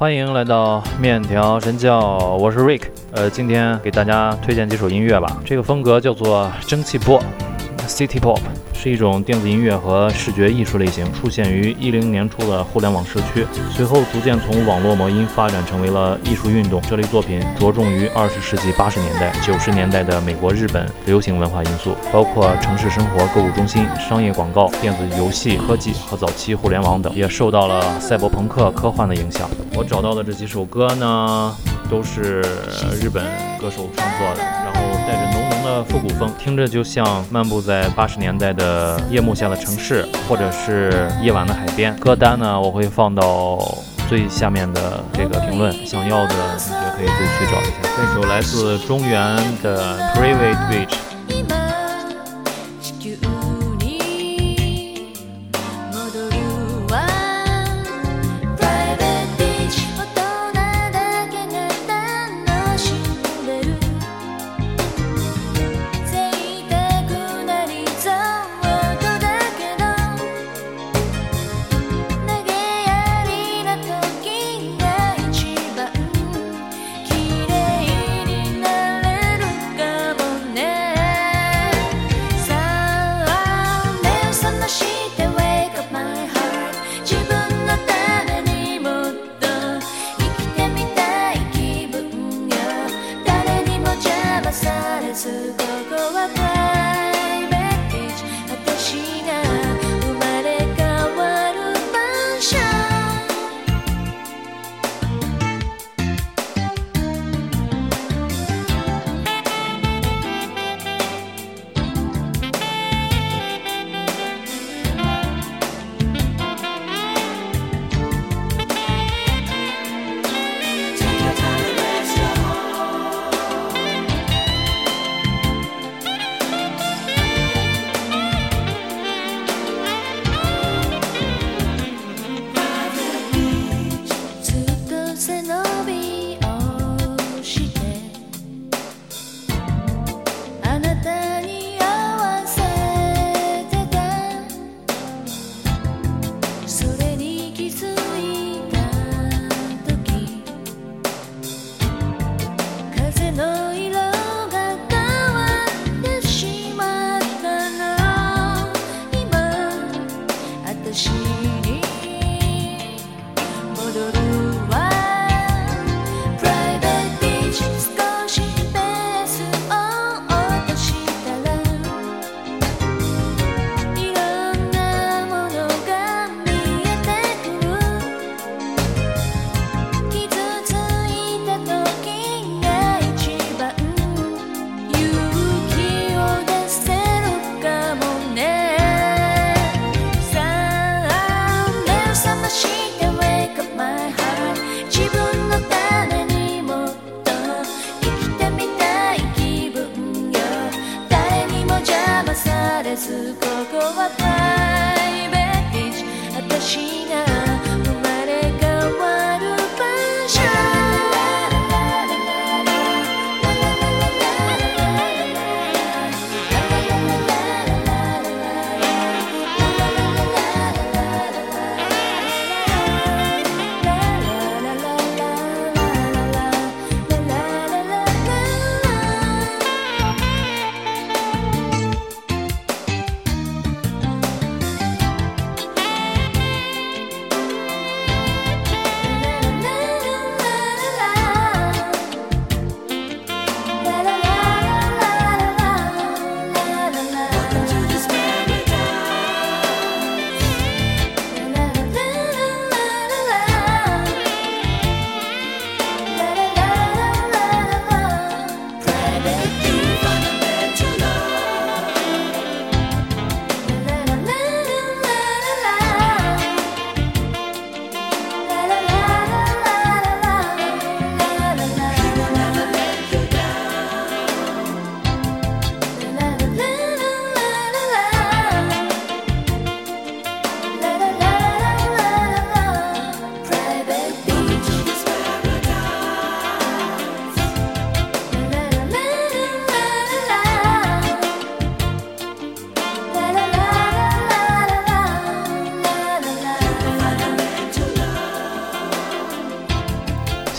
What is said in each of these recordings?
欢迎来到面条神教，我是 Rick。呃，今天给大家推荐几首音乐吧。这个风格叫做蒸汽波 City Pop。是一种电子音乐和视觉艺术类型，出现于一零年初的互联网社区，随后逐渐从网络魔音发展成为了艺术运动。这类作品着重于二十世纪八十年代、九十年代的美国、日本流行文化因素，包括城市生活、购物中心、商业广告、电子游戏、科技和早期互联网等，也受到了赛博朋克、科幻的影响。我找到的这几首歌呢，都是日本歌手创作的，然后带着的复古风，听着就像漫步在八十年代的。夜幕下的城市，或者是夜晚的海边。歌单呢，我会放到最下面的这个评论，想要的同学可以自己去找一下。这首来自中原的 Private Beach。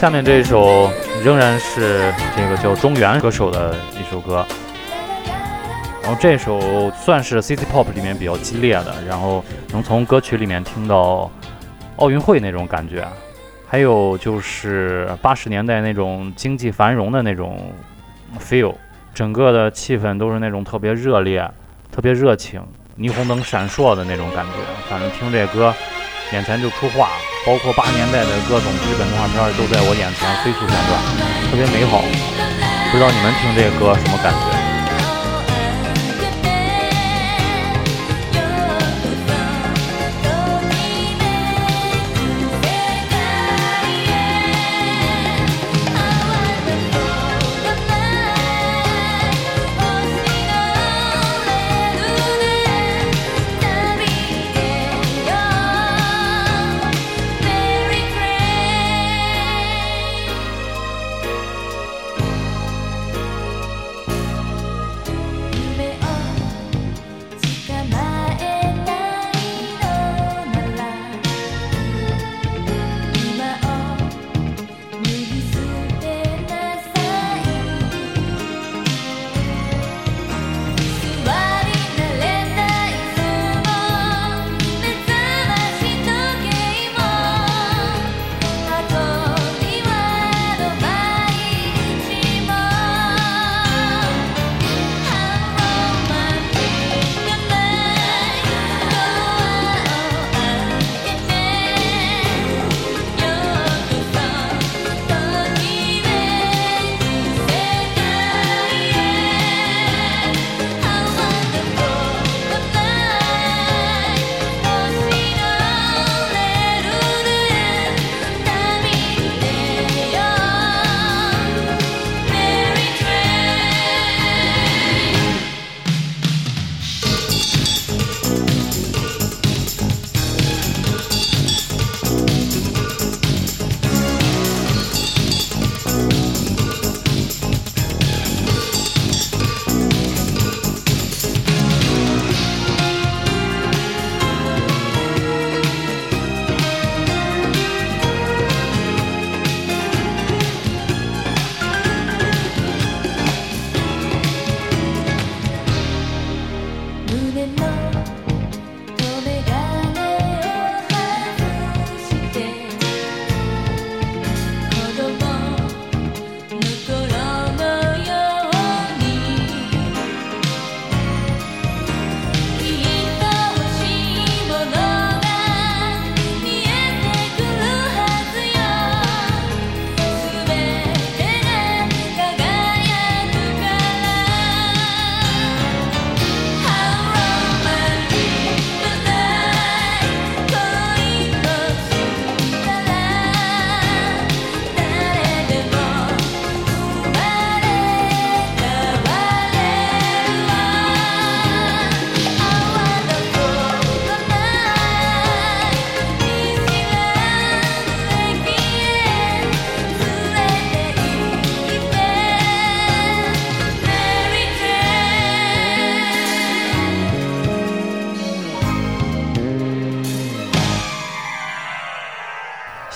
下面这一首仍然是这个叫中原歌手的一首歌，然后这首算是 City Pop 里面比较激烈的，然后能从歌曲里面听到奥运会那种感觉，还有就是八十年代那种经济繁荣的那种 feel，整个的气氛都是那种特别热烈、特别热情、霓虹灯闪烁的那种感觉，反正听这歌。眼前就出画，包括八年代的各种日本动画片都在我眼前飞速旋转，特别美好。不知道你们听这个歌什么感觉？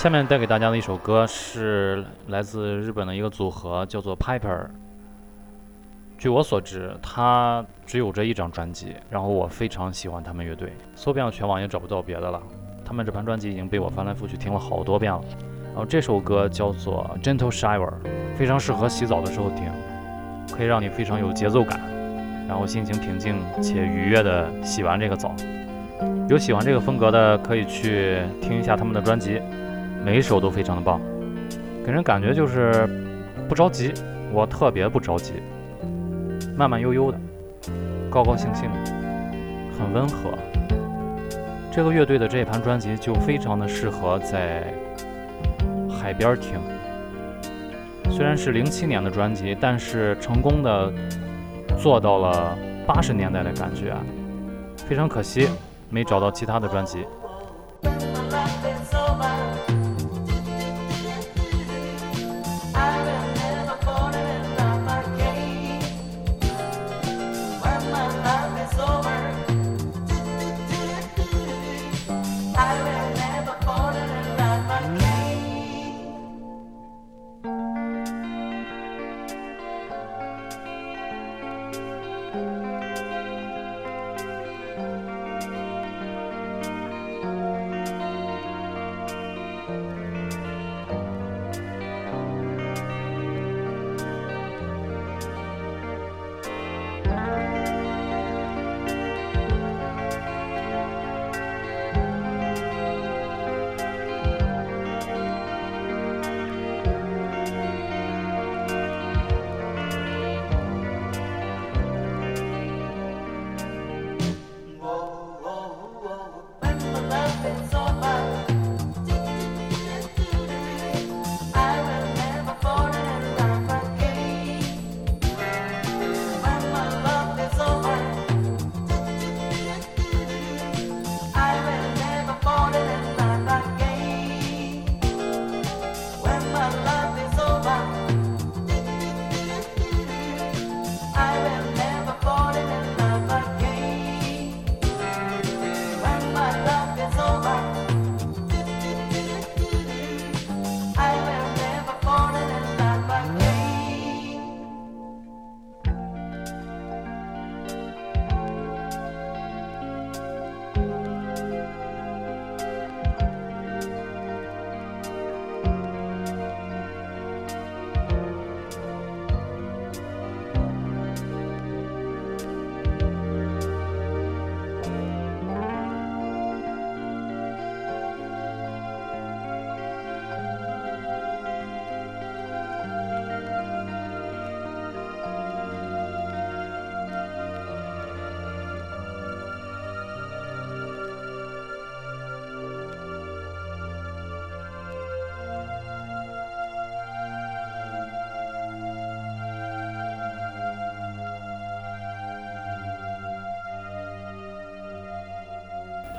下面带给大家的一首歌是来自日本的一个组合，叫做 Piper。据我所知，他只有这一张专辑，然后我非常喜欢他们乐队，搜遍了全网也找不到别的了。他们这盘专辑已经被我翻来覆去听了好多遍了。然后这首歌叫做 Gentle Shower，非常适合洗澡的时候听，可以让你非常有节奏感，然后心情平静且愉悦的洗完这个澡。有喜欢这个风格的，可以去听一下他们的专辑。每一首都非常的棒，给人感觉就是不着急，我特别不着急，慢慢悠悠的，高高兴兴的，很温和。这个乐队的这一盘专辑就非常的适合在海边听。虽然是零七年的专辑，但是成功的做到了八十年代的感觉，非常可惜没找到其他的专辑。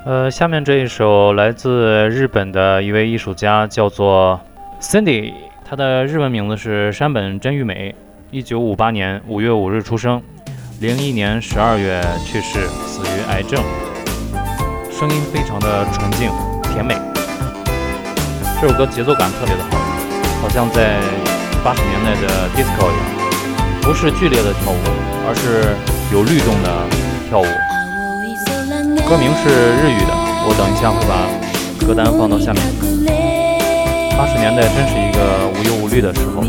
呃，下面这一首来自日本的一位艺术家，叫做 Cindy，他的日文名字是山本真玉美，一九五八年五月五日出生，零一年十二月去世，死于癌症。声音非常的纯净甜美，这首歌节奏感特别的好，好像在八十年代的 disco 一样，不是剧烈的跳舞，而是有律动的跳舞。歌名是日语的，我等一下会把歌单放到下面。八十年代真是一个无忧无虑的时候。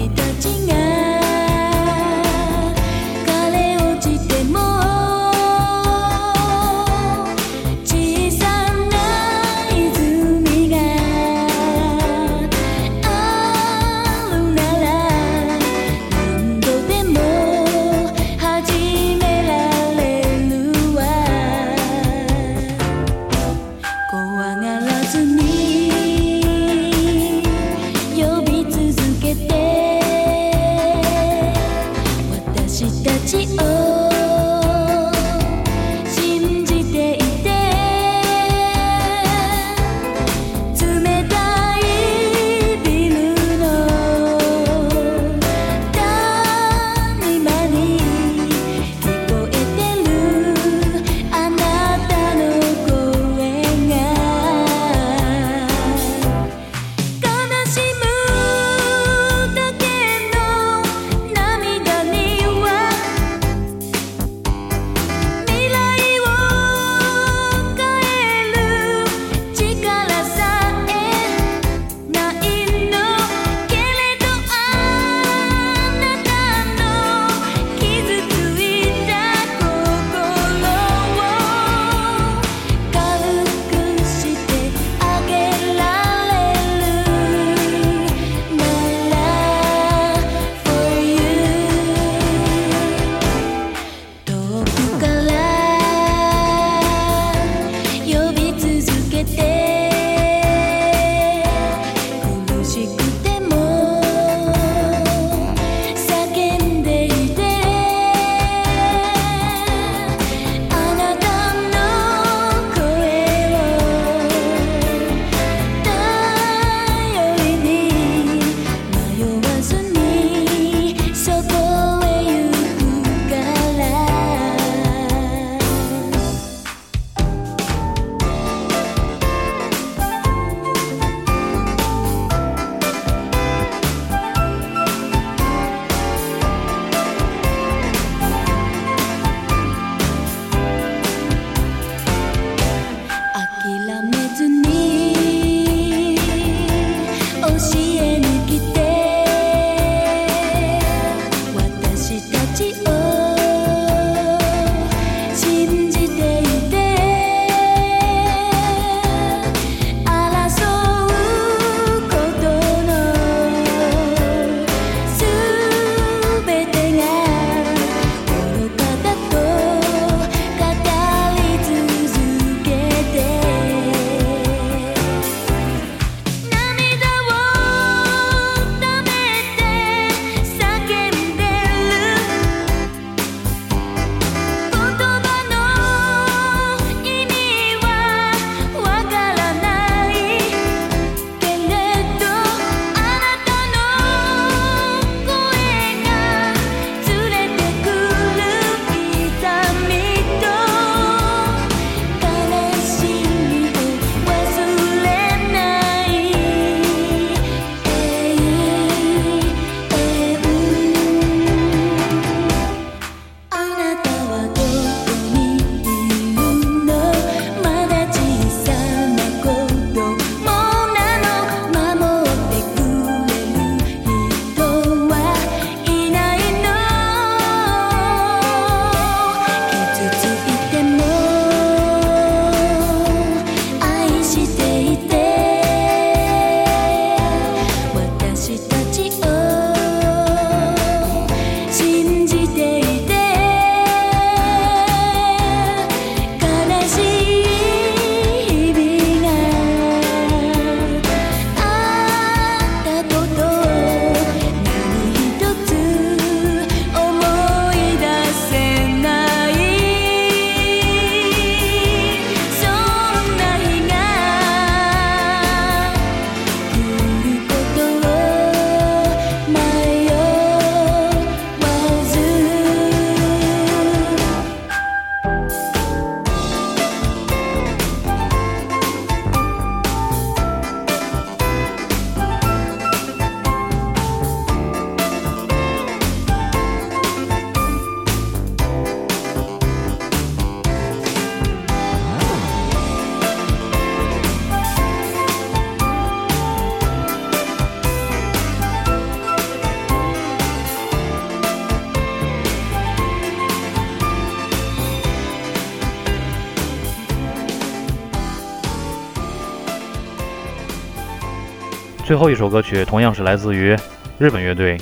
最后一首歌曲同样是来自于日本乐队，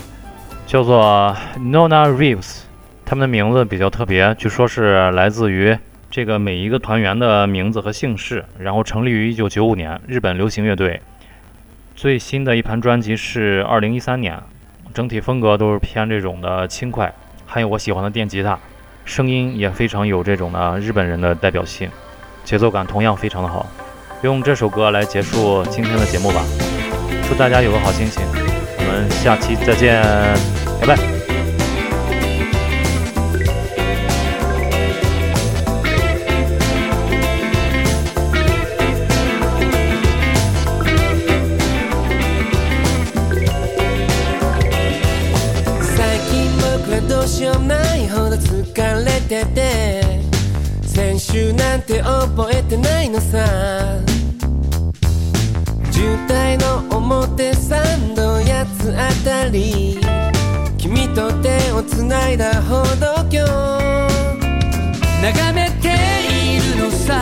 叫做 Nona Reeves。他们的名字比较特别，据说是来自于这个每一个团员的名字和姓氏，然后成立于1995年，日本流行乐队。最新的一盘专辑是2013年，整体风格都是偏这种的轻快，还有我喜欢的电吉他，声音也非常有这种的日本人的代表性，节奏感同样非常的好。用这首歌来结束今天的节目吧，祝大家有个好心情，我们下期再见，拜拜。ないだ歩道橋眺めているのさ。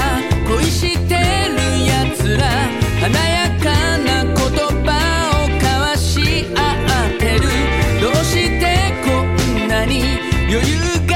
恋してるやつら。華やかな言葉を交わし合ってる。どうしてこんなに余裕が